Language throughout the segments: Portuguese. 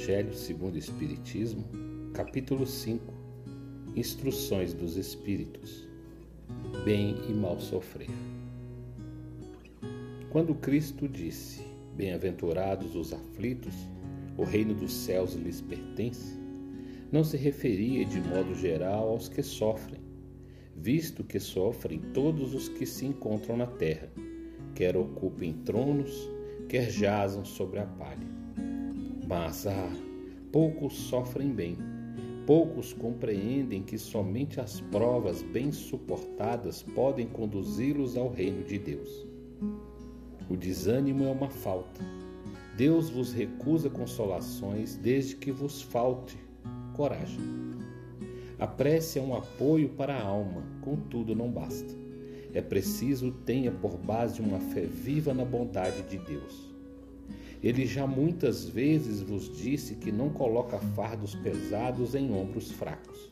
Evangelho segundo o Espiritismo, capítulo 5 Instruções dos Espíritos Bem e mal sofrer. Quando Cristo disse: Bem-aventurados os aflitos, o reino dos céus lhes pertence, não se referia de modo geral aos que sofrem, visto que sofrem todos os que se encontram na terra, quer ocupem tronos, quer jazam sobre a palha. Mas, ah, poucos sofrem bem, poucos compreendem que somente as provas bem suportadas podem conduzi-los ao reino de Deus. O desânimo é uma falta. Deus vos recusa consolações desde que vos falte coragem. A prece é um apoio para a alma, contudo não basta. É preciso tenha por base uma fé viva na bondade de Deus. Ele já muitas vezes vos disse que não coloca fardos pesados em ombros fracos.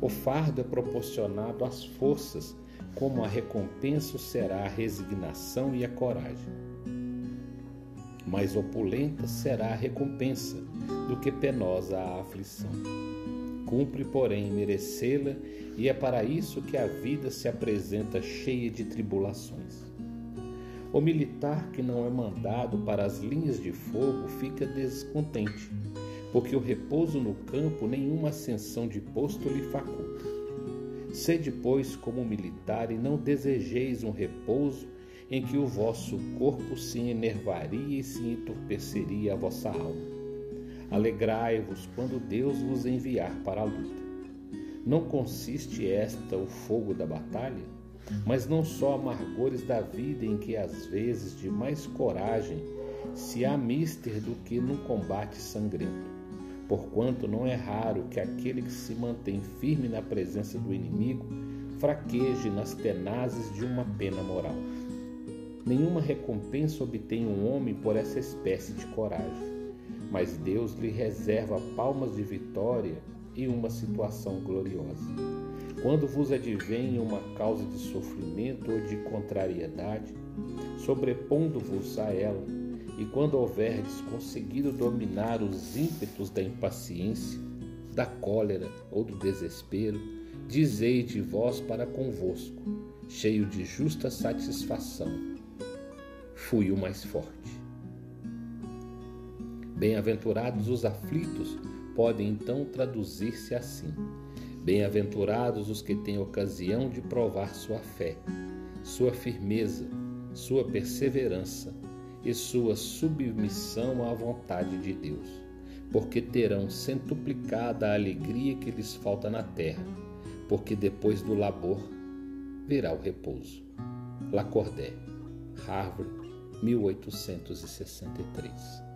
O fardo é proporcionado às forças, como a recompensa será a resignação e a coragem. Mais opulenta será a recompensa do que penosa a aflição. Cumpre, porém, merecê-la, e é para isso que a vida se apresenta cheia de tribulações. O militar que não é mandado para as linhas de fogo fica descontente, porque o repouso no campo nenhuma ascensão de posto lhe faculta. Sede, pois, como militar e não desejeis um repouso em que o vosso corpo se enervaria e se entorpeceria a vossa alma. Alegrai-vos quando Deus vos enviar para a luta. Não consiste esta o fogo da batalha? Mas não só amargores da vida em que às vezes de mais coragem se há mister do que num combate sangrento. Porquanto não é raro que aquele que se mantém firme na presença do inimigo fraqueje nas tenazes de uma pena moral. Nenhuma recompensa obtém um homem por essa espécie de coragem, mas Deus lhe reserva palmas de vitória em uma situação gloriosa. Quando vos advém uma causa de sofrimento ou de contrariedade, sobrepondo-vos a ela, e quando houverdes conseguido dominar os ímpetos da impaciência, da cólera ou do desespero, dizei de vós para convosco, cheio de justa satisfação: Fui o mais forte. Bem-aventurados os aflitos, podem então traduzir-se assim: Bem-aventurados os que têm ocasião de provar sua fé, sua firmeza, sua perseverança e sua submissão à vontade de Deus, porque terão centuplicada a alegria que lhes falta na terra, porque depois do labor virá o repouso. Lacordaire, Harvard, 1863